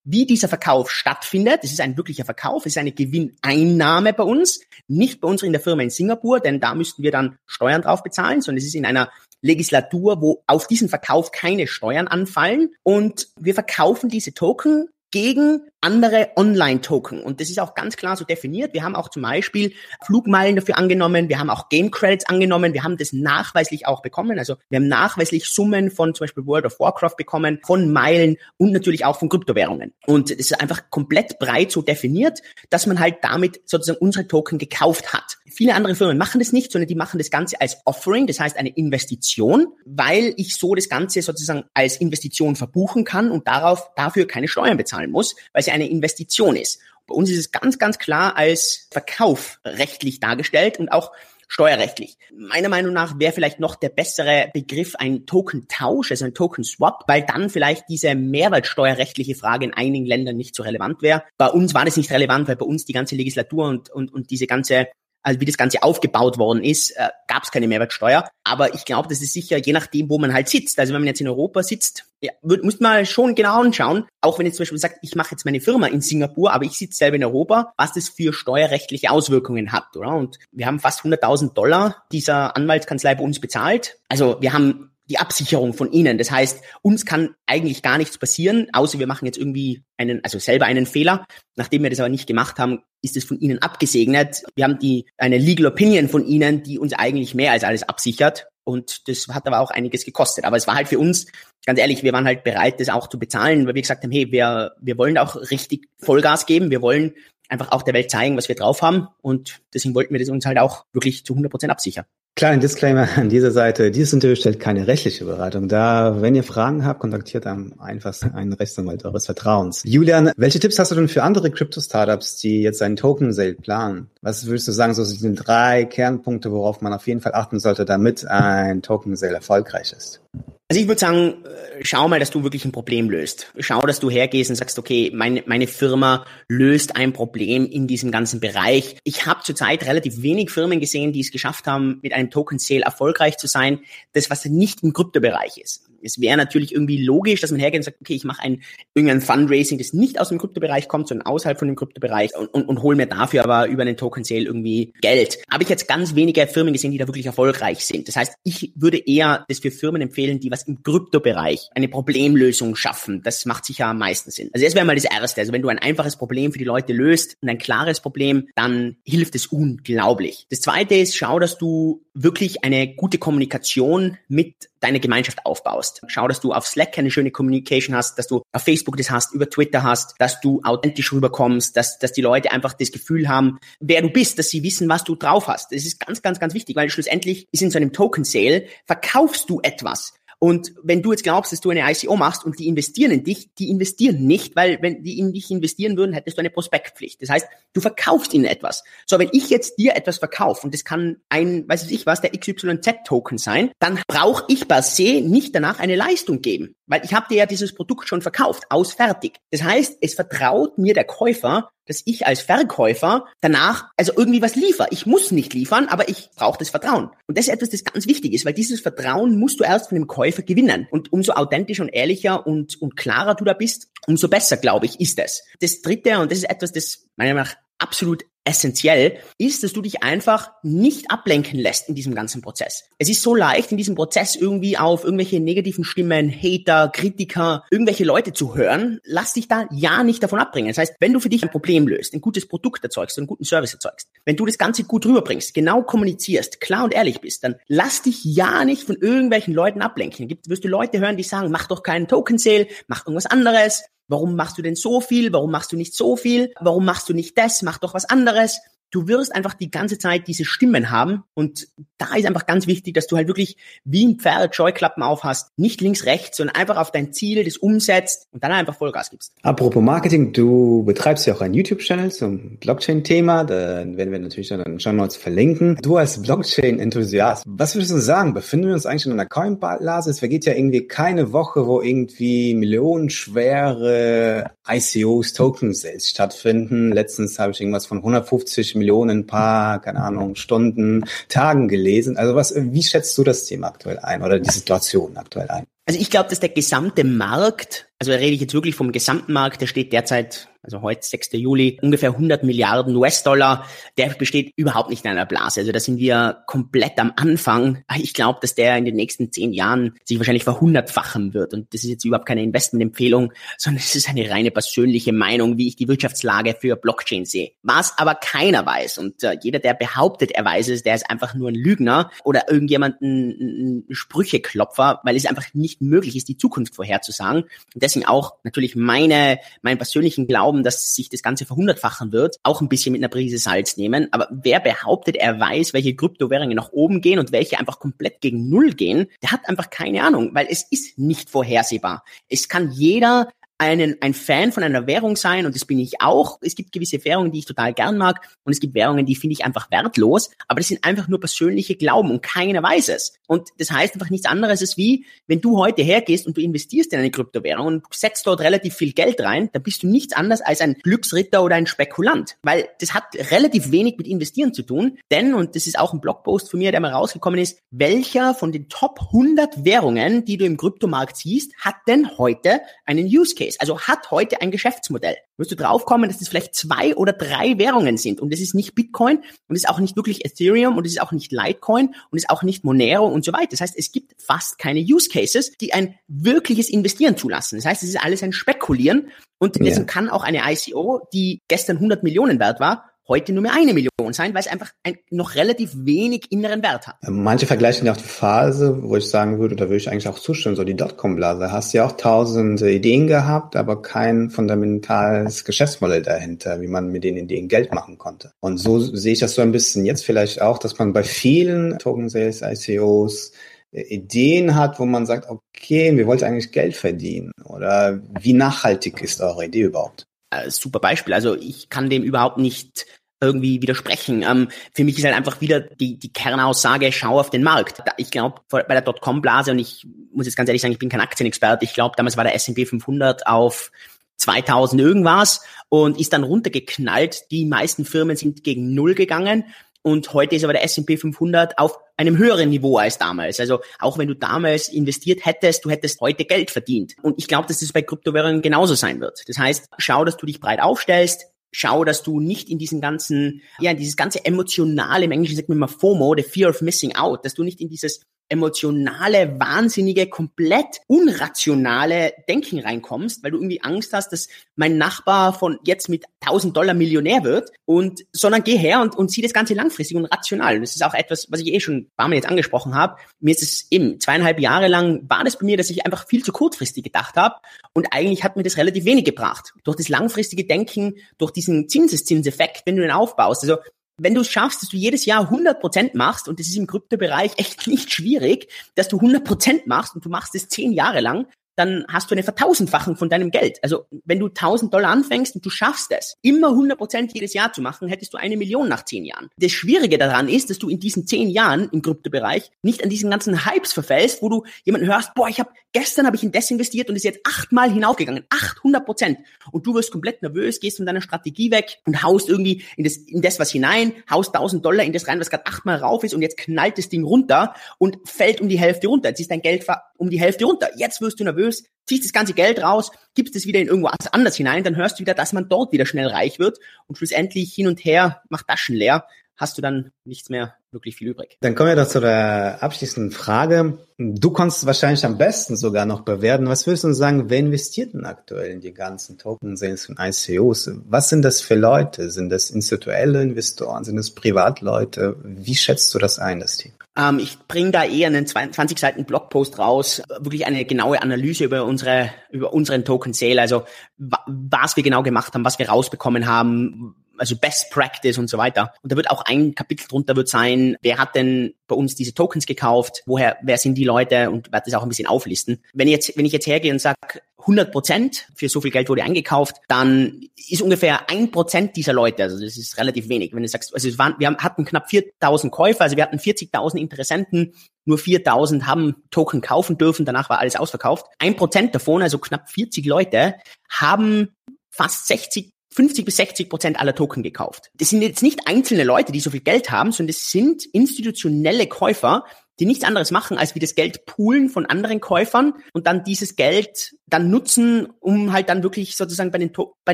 wie dieser Verkauf stattfindet. Das ist ein wirklicher Verkauf, es ist eine Gewinneinnahme bei uns, nicht bei uns in der Firma in Singapur, denn da müssten wir dann Steuern drauf bezahlen, sondern es ist in einer Legislatur, wo auf diesen Verkauf keine Steuern anfallen und wir verkaufen diese Token gegen andere Online-Token. Und das ist auch ganz klar so definiert. Wir haben auch zum Beispiel Flugmeilen dafür angenommen, wir haben auch Game Credits angenommen, wir haben das nachweislich auch bekommen. Also wir haben nachweislich Summen von zum Beispiel World of Warcraft bekommen, von Meilen und natürlich auch von Kryptowährungen. Und es ist einfach komplett breit so definiert, dass man halt damit sozusagen unsere Token gekauft hat. Viele andere Firmen machen das nicht, sondern die machen das Ganze als Offering, das heißt eine Investition, weil ich so das Ganze sozusagen als Investition verbuchen kann und darauf dafür keine Steuern bezahlen muss, weil es eine Investition ist. Bei uns ist es ganz, ganz klar als Verkauf rechtlich dargestellt und auch steuerrechtlich. Meiner Meinung nach wäre vielleicht noch der bessere Begriff ein Token-Tausch, also ein Token-Swap, weil dann vielleicht diese mehrwertsteuerrechtliche Frage in einigen Ländern nicht so relevant wäre. Bei uns war das nicht relevant, weil bei uns die ganze Legislatur und, und, und diese ganze also wie das Ganze aufgebaut worden ist, äh, gab es keine Mehrwertsteuer. Aber ich glaube, das ist sicher je nachdem, wo man halt sitzt. Also wenn man jetzt in Europa sitzt, ja, muss man schon genau anschauen, auch wenn jetzt zum Beispiel sagt, ich mache jetzt meine Firma in Singapur, aber ich sitze selber in Europa, was das für steuerrechtliche Auswirkungen hat, oder? Und wir haben fast 100.000 Dollar dieser Anwaltskanzlei bei uns bezahlt. Also wir haben die Absicherung von ihnen. Das heißt, uns kann eigentlich gar nichts passieren, außer wir machen jetzt irgendwie einen, also selber einen Fehler. Nachdem wir das aber nicht gemacht haben, ist es von ihnen abgesegnet. Wir haben die, eine Legal Opinion von ihnen, die uns eigentlich mehr als alles absichert. Und das hat aber auch einiges gekostet. Aber es war halt für uns, ganz ehrlich, wir waren halt bereit, das auch zu bezahlen, weil wir gesagt haben, hey, wir, wir wollen auch richtig Vollgas geben. Wir wollen einfach auch der Welt zeigen, was wir drauf haben. Und deswegen wollten wir das uns halt auch wirklich zu 100 Prozent absichern. Kleiner Disclaimer an dieser Seite. Dieses Interview stellt keine rechtliche Beratung dar. Wenn ihr Fragen habt, kontaktiert am einfachsten einen Rechtsanwalt eures Vertrauens. Julian, welche Tipps hast du denn für andere Crypto-Startups, die jetzt einen Token-Sale planen? Was würdest du sagen, so sind drei Kernpunkte, worauf man auf jeden Fall achten sollte, damit ein Token-Sale erfolgreich ist? Also ich würde sagen, äh, schau mal, dass du wirklich ein Problem löst. Schau, dass du hergehst und sagst, okay, meine, meine Firma löst ein Problem in diesem ganzen Bereich. Ich habe zurzeit relativ wenig Firmen gesehen, die es geschafft haben, mit einem Token Sale erfolgreich zu sein, das was nicht im Kryptobereich ist es wäre natürlich irgendwie logisch, dass man hergeht und sagt, okay, ich mache ein irgendein Fundraising, das nicht aus dem Kryptobereich kommt, sondern außerhalb von dem Kryptobereich und, und, und hol mir dafür aber über einen Token Sale irgendwie Geld. Habe ich jetzt ganz wenige Firmen gesehen, die da wirklich erfolgreich sind. Das heißt, ich würde eher das für Firmen empfehlen, die was im Kryptobereich eine Problemlösung schaffen. Das macht sicher am meisten Sinn. Also das wäre mal das Erste. Also wenn du ein einfaches Problem für die Leute löst und ein klares Problem, dann hilft es unglaublich. Das Zweite ist, schau, dass du wirklich eine gute Kommunikation mit deiner Gemeinschaft aufbaust. Schau, dass du auf Slack eine schöne Communication hast, dass du auf Facebook das hast, über Twitter hast, dass du authentisch rüberkommst, dass, dass die Leute einfach das Gefühl haben, wer du bist, dass sie wissen, was du drauf hast. Das ist ganz, ganz, ganz wichtig, weil schlussendlich ist in so einem Token Sale, verkaufst du etwas. Und wenn du jetzt glaubst, dass du eine ICO machst und die investieren in dich, die investieren nicht, weil wenn die in dich investieren würden, hättest du eine Prospektpflicht. Das heißt, du verkaufst ihnen etwas. So, wenn ich jetzt dir etwas verkaufe und das kann ein, weiß ich was, der XYZ-Token sein, dann brauche ich per se nicht danach eine Leistung geben, weil ich habe dir ja dieses Produkt schon verkauft, aus fertig. Das heißt, es vertraut mir der Käufer, dass ich als Verkäufer danach also irgendwie was liefere. Ich muss nicht liefern, aber ich brauche das Vertrauen. Und das ist etwas, das ganz wichtig ist, weil dieses Vertrauen musst du erst von dem Käufer gewinnen. Und umso authentischer und ehrlicher und, und klarer du da bist, umso besser, glaube ich, ist es. Das Dritte, und das ist etwas, das meiner Meinung nach absolut essentiell, ist, dass du dich einfach nicht ablenken lässt in diesem ganzen Prozess. Es ist so leicht, in diesem Prozess irgendwie auf irgendwelche negativen Stimmen, Hater, Kritiker, irgendwelche Leute zu hören. Lass dich da ja nicht davon abbringen. Das heißt, wenn du für dich ein Problem löst, ein gutes Produkt erzeugst, einen guten Service erzeugst, wenn du das Ganze gut rüberbringst, genau kommunizierst, klar und ehrlich bist, dann lass dich ja nicht von irgendwelchen Leuten ablenken. Gibt, wirst du Leute hören, die sagen, mach doch keinen Token Sale, mach irgendwas anderes, Warum machst du denn so viel? Warum machst du nicht so viel? Warum machst du nicht das? Mach doch was anderes du wirst einfach die ganze Zeit diese Stimmen haben und da ist einfach ganz wichtig, dass du halt wirklich wie ein Pferd Scheuklappen aufhast, nicht links, rechts, sondern einfach auf dein Ziel das umsetzt und dann einfach Vollgas gibst. Apropos Marketing, du betreibst ja auch einen YouTube-Channel zum Blockchain-Thema, da werden wir natürlich dann Show Notes verlinken. Du als Blockchain-Enthusiast, was würdest du sagen? Befinden wir uns eigentlich in einer Coin-Blase? Es vergeht ja irgendwie keine Woche, wo irgendwie millionenschwere ICOs, Token-Sales stattfinden. Letztens habe ich irgendwas von 150 Millionen paar, keine Ahnung, Stunden, Tagen gelesen. Also was, wie schätzt du das Thema aktuell ein oder die Situation aktuell ein? Also ich glaube, dass der gesamte Markt, also rede ich jetzt wirklich vom gesamten Markt, der steht derzeit also heute 6. Juli, ungefähr 100 Milliarden US-Dollar, der besteht überhaupt nicht in einer Blase. Also da sind wir komplett am Anfang. Ich glaube, dass der in den nächsten zehn Jahren sich wahrscheinlich verhundertfachen wird. Und das ist jetzt überhaupt keine Investmentempfehlung, sondern es ist eine reine persönliche Meinung, wie ich die Wirtschaftslage für Blockchain sehe. Was aber keiner weiß und äh, jeder, der behauptet, er weiß es, der ist einfach nur ein Lügner oder irgendjemanden ein Sprücheklopfer, weil es einfach nicht möglich ist, die Zukunft vorherzusagen. Und deswegen auch natürlich meine, meinen persönlichen Glauben glauben, dass sich das Ganze verhundertfachen wird, auch ein bisschen mit einer Prise Salz nehmen. Aber wer behauptet, er weiß, welche Kryptowährungen nach oben gehen und welche einfach komplett gegen Null gehen, der hat einfach keine Ahnung, weil es ist nicht vorhersehbar. Es kann jeder einen, ein Fan von einer Währung sein und das bin ich auch. Es gibt gewisse Währungen, die ich total gern mag und es gibt Währungen, die finde ich einfach wertlos, aber das sind einfach nur persönliche Glauben und keiner weiß es. Und das heißt einfach nichts anderes als wie, wenn du heute hergehst und du investierst in eine Kryptowährung und setzt dort relativ viel Geld rein, dann bist du nichts anderes als ein Glücksritter oder ein Spekulant, weil das hat relativ wenig mit Investieren zu tun, denn, und das ist auch ein Blogpost von mir, der mal rausgekommen ist, welcher von den Top 100 Währungen, die du im Kryptomarkt siehst, hat denn heute einen Use Case? Case, also hat heute ein Geschäftsmodell. Wirst du draufkommen, dass das vielleicht zwei oder drei Währungen sind und es ist nicht Bitcoin und es ist auch nicht wirklich Ethereum und es ist auch nicht Litecoin und es ist auch nicht Monero und so weiter. Das heißt, es gibt fast keine Use Cases, die ein wirkliches Investieren zulassen. Das heißt, es ist alles ein Spekulieren und deswegen ja. kann auch eine ICO, die gestern 100 Millionen wert war, heute nur mehr eine Million sein, weil es einfach ein, noch relativ wenig inneren Wert hat. Manche vergleichen ja auch die Phase, wo ich sagen würde, da würde ich eigentlich auch zustimmen, so die Dotcom-Blase. Hast ja auch tausende Ideen gehabt, aber kein fundamentales Geschäftsmodell dahinter, wie man mit den Ideen Geld machen konnte. Und so sehe ich das so ein bisschen jetzt vielleicht auch, dass man bei vielen Token Sales, ICOs, äh, Ideen hat, wo man sagt, okay, wir wollten eigentlich Geld verdienen oder wie nachhaltig ist eure Idee überhaupt? Äh, super Beispiel. Also ich kann dem überhaupt nicht irgendwie widersprechen. Ähm, für mich ist halt einfach wieder die, die Kernaussage, schau auf den Markt. Ich glaube, bei der Dotcom-Blase, und ich muss jetzt ganz ehrlich sagen, ich bin kein Aktienexperte, ich glaube, damals war der S&P 500 auf 2000 irgendwas und ist dann runtergeknallt. Die meisten Firmen sind gegen Null gegangen und heute ist aber der S&P 500 auf einem höheren Niveau als damals. Also auch wenn du damals investiert hättest, du hättest heute Geld verdient. Und ich glaube, dass das bei Kryptowährungen genauso sein wird. Das heißt, schau, dass du dich breit aufstellst, schau, dass du nicht in diesen ganzen, ja, in dieses ganze emotionale, im Englischen sagt man immer FOMO, the fear of missing out, dass du nicht in dieses emotionale, wahnsinnige, komplett unrationale Denken reinkommst, weil du irgendwie Angst hast, dass mein Nachbar von jetzt mit 1000 Dollar Millionär wird und, sondern geh her und, und sieh das Ganze langfristig und rational. Und das ist auch etwas, was ich eh schon ein paar Mal jetzt angesprochen habe. Mir ist es eben zweieinhalb Jahre lang war das bei mir, dass ich einfach viel zu kurzfristig gedacht habe und eigentlich hat mir das relativ wenig gebracht. Durch das langfristige Denken, durch diesen Zinseszinseffekt, wenn du den aufbaust. Also wenn du es schaffst, dass du jedes Jahr 100 Prozent machst, und das ist im Kryptobereich echt nicht schwierig, dass du 100 Prozent machst und du machst es zehn Jahre lang, dann hast du eine Vertausendfachung von deinem Geld. Also wenn du 1000 Dollar anfängst und du schaffst es, immer 100 Prozent jedes Jahr zu machen, hättest du eine Million nach zehn Jahren. Das Schwierige daran ist, dass du in diesen zehn Jahren im Kryptobereich nicht an diesen ganzen Hypes verfällst, wo du jemanden hörst, boah, ich habe gestern habe ich in das investiert und ist jetzt achtmal hinaufgegangen, 800 Prozent. Und du wirst komplett nervös, gehst von deiner Strategie weg und haust irgendwie in das, in das was hinein, haust 1000 Dollar in das rein, was gerade achtmal rauf ist und jetzt knallt das Ding runter und fällt um die Hälfte runter. Jetzt ist dein Geld um die Hälfte runter. Jetzt wirst du nervös, ziehst das ganze Geld raus, gibst es wieder in irgendwo anders hinein, dann hörst du wieder, dass man dort wieder schnell reich wird und schlussendlich hin und her macht Taschen leer, hast du dann nichts mehr wirklich viel übrig. Dann kommen wir doch zu der abschließenden Frage. Du kannst wahrscheinlich am besten sogar noch bewerten. Was würdest du sagen, wer investiert denn aktuell in die ganzen Token-Sales und ICOs? Was sind das für Leute? Sind das institutionelle Investoren? Sind das Privatleute? Wie schätzt du das ein, das Team? Ähm, ich bringe da eher einen 20 Seiten Blogpost raus, wirklich eine genaue Analyse über unsere, über unseren Token Sale, also was wir genau gemacht haben, was wir rausbekommen haben, also Best Practice und so weiter. Und da wird auch ein Kapitel drunter wird sein, wer hat denn bei uns diese Tokens gekauft, woher, wer sind die Leute und werde das auch ein bisschen auflisten. Wenn ich jetzt, wenn ich jetzt hergehe und sage, 100 Prozent für so viel Geld wurde eingekauft, dann ist ungefähr ein Prozent dieser Leute, also das ist relativ wenig. Wenn du sagst, also es waren, wir hatten knapp 4000 Käufer, also wir hatten 40.000 Interessenten, nur 4000 haben Token kaufen dürfen, danach war alles ausverkauft. Ein Prozent davon, also knapp 40 Leute, haben fast 60 50 bis 60 Prozent aller Token gekauft. Das sind jetzt nicht einzelne Leute, die so viel Geld haben, sondern das sind institutionelle Käufer, die nichts anderes machen, als wie das Geld poolen von anderen Käufern und dann dieses Geld dann nutzen, um halt dann wirklich sozusagen bei, den, bei,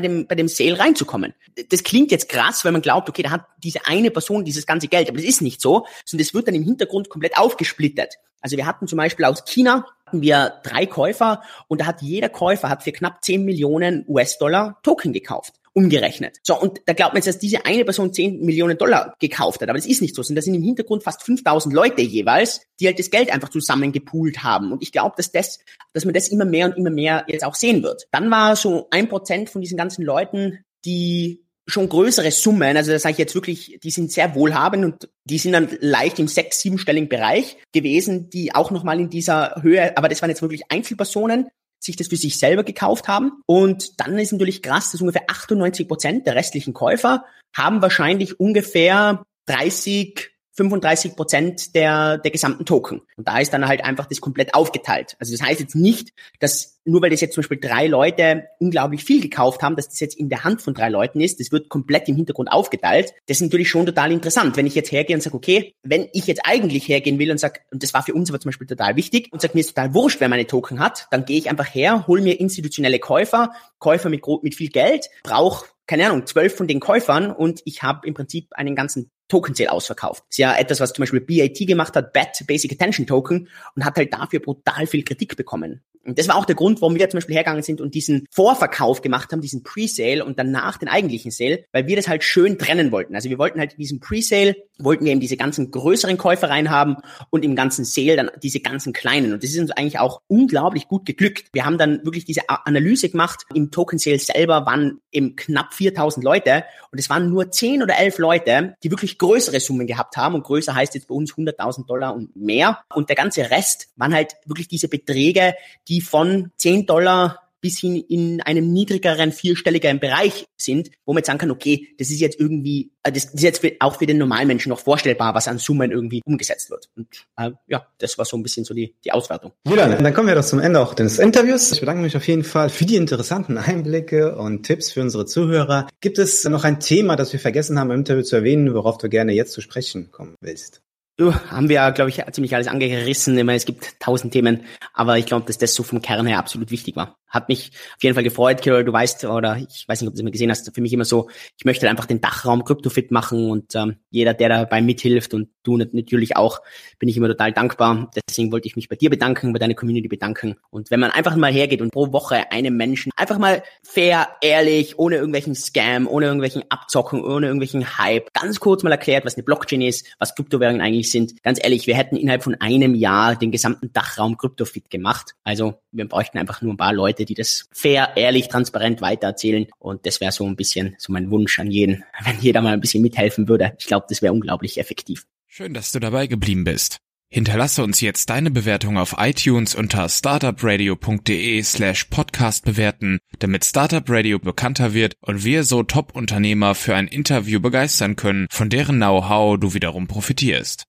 dem, bei dem Sale reinzukommen. Das klingt jetzt krass, weil man glaubt, okay, da hat diese eine Person dieses ganze Geld, aber das ist nicht so, sondern das wird dann im Hintergrund komplett aufgesplittet. Also wir hatten zum Beispiel aus China hatten wir drei Käufer und da hat jeder Käufer hat für knapp 10 Millionen US-Dollar Token gekauft umgerechnet. So, und da glaubt man jetzt, dass diese eine Person 10 Millionen Dollar gekauft hat, aber das ist nicht so. Und das sind im Hintergrund fast 5000 Leute jeweils, die halt das Geld einfach zusammen gepoolt haben. Und ich glaube, dass das, dass man das immer mehr und immer mehr jetzt auch sehen wird. Dann war so ein Prozent von diesen ganzen Leuten, die schon größere Summen, also das sage ich jetzt wirklich, die sind sehr wohlhabend und die sind dann leicht im sechs-, siebenstelligen Bereich gewesen, die auch nochmal in dieser Höhe, aber das waren jetzt wirklich Einzelpersonen, sich das für sich selber gekauft haben. Und dann ist natürlich krass, dass ungefähr 98 Prozent der restlichen Käufer haben wahrscheinlich ungefähr 30 35 Prozent der, der gesamten Token. Und da ist dann halt einfach das komplett aufgeteilt. Also das heißt jetzt nicht, dass nur weil das jetzt zum Beispiel drei Leute unglaublich viel gekauft haben, dass das jetzt in der Hand von drei Leuten ist. Das wird komplett im Hintergrund aufgeteilt. Das ist natürlich schon total interessant. Wenn ich jetzt hergehe und sage, okay, wenn ich jetzt eigentlich hergehen will und sage, und das war für uns aber zum Beispiel total wichtig, und sage, mir ist total wurscht, wer meine Token hat, dann gehe ich einfach her, hole mir institutionelle Käufer, Käufer mit, mit viel Geld, brauche keine Ahnung, zwölf von den Käufern und ich habe im Prinzip einen ganzen Token Sale ausverkauft. Ist ja etwas, was zum Beispiel BAT gemacht hat, BAT, Basic Attention Token, und hat halt dafür brutal viel Kritik bekommen. Und das war auch der Grund, warum wir zum Beispiel hergegangen sind und diesen Vorverkauf gemacht haben, diesen Pre-Sale und danach den eigentlichen Sale, weil wir das halt schön trennen wollten. Also wir wollten halt diesen Pre-Sale, wollten wir eben diese ganzen größeren Käufer reinhaben und im ganzen Sale dann diese ganzen kleinen. Und das ist uns eigentlich auch unglaublich gut geglückt. Wir haben dann wirklich diese Analyse gemacht. Im Token Sale selber waren eben knapp 4000 Leute und es waren nur 10 oder 11 Leute, die wirklich größere Summen gehabt haben. Und größer heißt jetzt bei uns 100.000 Dollar und mehr. Und der ganze Rest waren halt wirklich diese Beträge, die von 10 Dollar bis hin in einem niedrigeren vierstelligen Bereich sind, wo man jetzt sagen kann, okay, das ist jetzt irgendwie, äh, das ist jetzt auch für den Normalmenschen noch vorstellbar, was an Summen irgendwie umgesetzt wird. Und äh, ja, das war so ein bisschen so die, die Auswertung. Julian, dann kommen wir doch zum Ende auch des Interviews. Ich bedanke mich auf jeden Fall für die interessanten Einblicke und Tipps für unsere Zuhörer. Gibt es noch ein Thema, das wir vergessen haben im Interview zu erwähnen, worauf du gerne jetzt zu sprechen kommen willst? Du, haben wir, glaube ich, ziemlich alles angerissen. Ich meine, es gibt tausend Themen, aber ich glaube, dass das so vom Kern her absolut wichtig war. Hat mich auf jeden Fall gefreut, Carol, du weißt, oder ich weiß nicht, ob du es mal gesehen hast, für mich immer so, ich möchte einfach den Dachraum kryptofit machen und ähm, jeder, der dabei mithilft und du natürlich auch, bin ich immer total dankbar. Deswegen wollte ich mich bei dir bedanken, bei deiner Community bedanken. Und wenn man einfach mal hergeht und pro Woche einem Menschen einfach mal fair, ehrlich, ohne irgendwelchen Scam, ohne irgendwelchen Abzocken, ohne irgendwelchen Hype, ganz kurz mal erklärt, was eine Blockchain ist, was Kryptowährungen eigentlich sind. Ganz ehrlich, wir hätten innerhalb von einem Jahr den gesamten Dachraum Kryptofit gemacht. Also wir bräuchten einfach nur ein paar Leute, die das fair, ehrlich, transparent weitererzählen. Und das wäre so ein bisschen so mein Wunsch an jeden, wenn jeder mal ein bisschen mithelfen würde. Ich glaube, das wäre unglaublich effektiv. Schön, dass du dabei geblieben bist. Hinterlasse uns jetzt deine Bewertung auf iTunes unter startupradio.de slash podcast bewerten, damit Startup Radio bekannter wird und wir so Top-Unternehmer für ein Interview begeistern können, von deren Know-how du wiederum profitierst.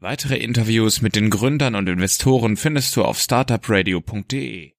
Weitere Interviews mit den Gründern und Investoren findest du auf startupradio.de.